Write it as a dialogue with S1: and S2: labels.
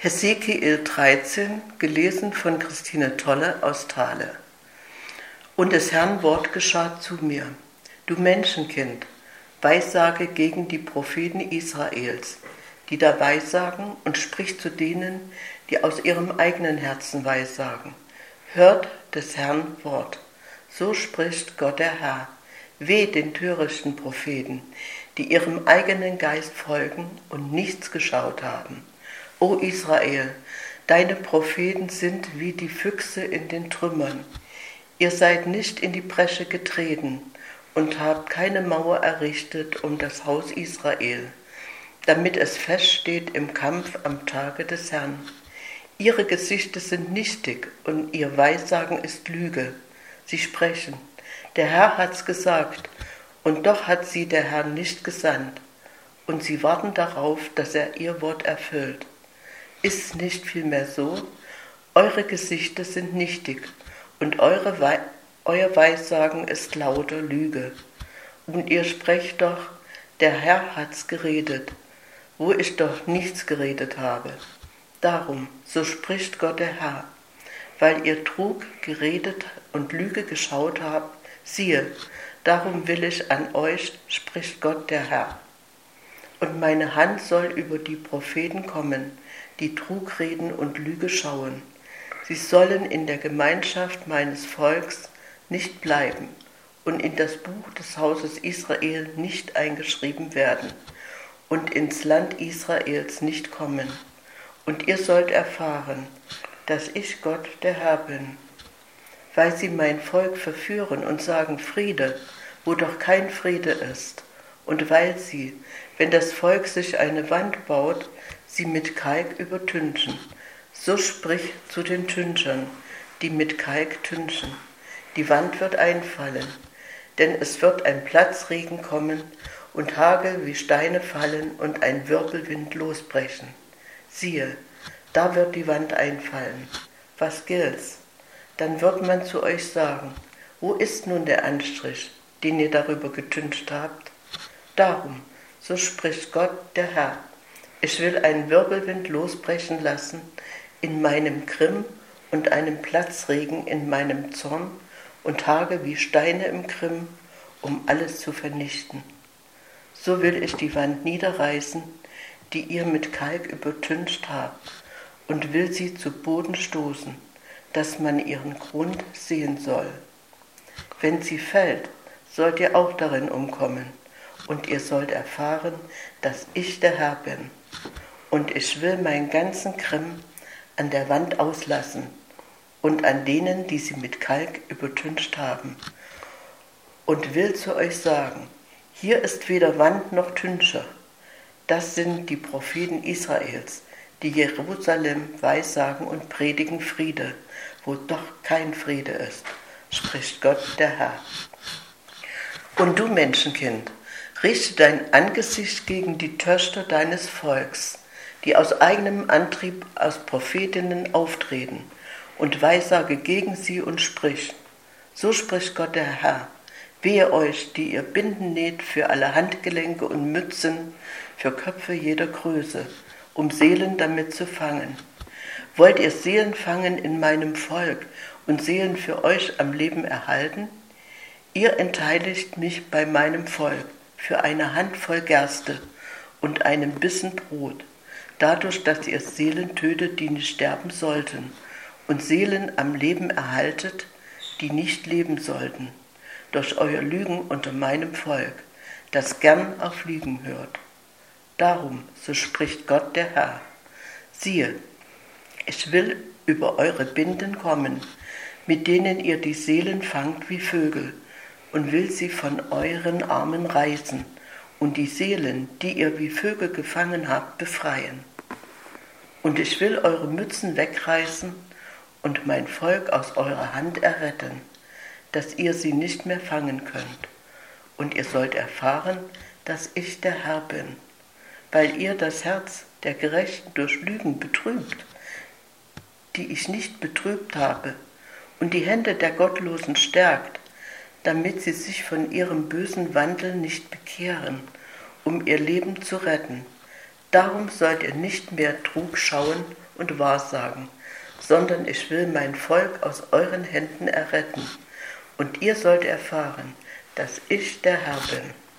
S1: Hesekiel 13, gelesen von Christine Tolle aus Thale. Und des Herrn Wort geschah zu mir. Du Menschenkind, Weissage gegen die Propheten Israels, die da weissagen und sprich zu denen, die aus ihrem eigenen Herzen weissagen. Hört des Herrn Wort. So spricht Gott der Herr. Weh den törichten Propheten, die ihrem eigenen Geist folgen und nichts geschaut haben O Israel, deine Propheten sind wie die Füchse in den Trümmern. Ihr seid nicht in die Bresche getreten und habt keine Mauer errichtet um das Haus Israel, damit es feststeht im Kampf am Tage des Herrn. Ihre Gesichter sind nichtig und ihr Weissagen ist Lüge. Sie sprechen, der Herr hat's gesagt, und doch hat sie der Herr nicht gesandt, und sie warten darauf, dass er ihr Wort erfüllt. Ist nicht vielmehr so, eure Gesichter sind nichtig und eure Wei euer Weissagen ist lauter Lüge. Und ihr sprecht doch, der Herr hat's geredet, wo ich doch nichts geredet habe. Darum, so spricht Gott der Herr, weil ihr Trug geredet und Lüge geschaut habt, siehe, darum will ich an euch, spricht Gott der Herr. Und meine Hand soll über die Propheten kommen, die Trugreden und Lüge schauen. Sie sollen in der Gemeinschaft meines Volks nicht bleiben und in das Buch des Hauses Israel nicht eingeschrieben werden und ins Land Israels nicht kommen. Und ihr sollt erfahren, dass ich Gott der Herr bin. Weil sie mein Volk verführen und sagen Friede, wo doch kein Friede ist, und weil sie, wenn das Volk sich eine Wand baut, sie mit Kalk übertünchen. So sprich zu den Tünchern, die mit Kalk tünchen. Die Wand wird einfallen, denn es wird ein Platzregen kommen und Hagel wie Steine fallen und ein Wirbelwind losbrechen. Siehe, da wird die Wand einfallen. Was gilt's? Dann wird man zu euch sagen, wo ist nun der Anstrich, den ihr darüber getüncht habt? Darum, so spricht Gott der Herr, ich will einen Wirbelwind losbrechen lassen in meinem Grimm und einen Platzregen in meinem Zorn und Tage wie Steine im Grimm, um alles zu vernichten. So will ich die Wand niederreißen, die ihr mit Kalk übertüncht habt, und will sie zu Boden stoßen, dass man ihren Grund sehen soll. Wenn sie fällt, sollt ihr auch darin umkommen, und ihr sollt erfahren, dass ich der Herr bin und ich will meinen ganzen Grimm an der Wand auslassen und an denen, die sie mit Kalk übertüncht haben, und will zu euch sagen, hier ist weder Wand noch Tüncher. Das sind die Propheten Israels, die Jerusalem weissagen und predigen Friede, wo doch kein Friede ist, spricht Gott der Herr. Und du Menschenkind, richte dein Angesicht gegen die Töchter deines Volks, die aus eigenem Antrieb als Prophetinnen auftreten und weissage gegen sie und sprich. So spricht Gott der Herr. Wehe euch, die ihr Binden näht für alle Handgelenke und Mützen, für Köpfe jeder Größe, um Seelen damit zu fangen. Wollt ihr Seelen fangen in meinem Volk und Seelen für euch am Leben erhalten? Ihr entheiligt mich bei meinem Volk für eine Handvoll Gerste und einen Bissen Brot dadurch, dass ihr Seelen tötet, die nicht sterben sollten, und Seelen am Leben erhaltet, die nicht leben sollten, durch euer Lügen unter meinem Volk, das gern auf Lügen hört. Darum, so spricht Gott der Herr, siehe, ich will über eure Binden kommen, mit denen ihr die Seelen fangt wie Vögel, und will sie von euren Armen reißen, und die Seelen, die ihr wie Vögel gefangen habt, befreien. Und ich will eure Mützen wegreißen und mein Volk aus eurer Hand erretten, dass ihr sie nicht mehr fangen könnt. Und ihr sollt erfahren, dass ich der Herr bin, weil ihr das Herz der Gerechten durch Lügen betrübt, die ich nicht betrübt habe, und die Hände der Gottlosen stärkt, damit sie sich von ihrem bösen Wandel nicht bekehren, um ihr Leben zu retten. Darum sollt ihr nicht mehr Trug schauen und Wahrsagen, sondern ich will mein Volk aus euren Händen erretten, und ihr sollt erfahren, dass ich der Herr bin.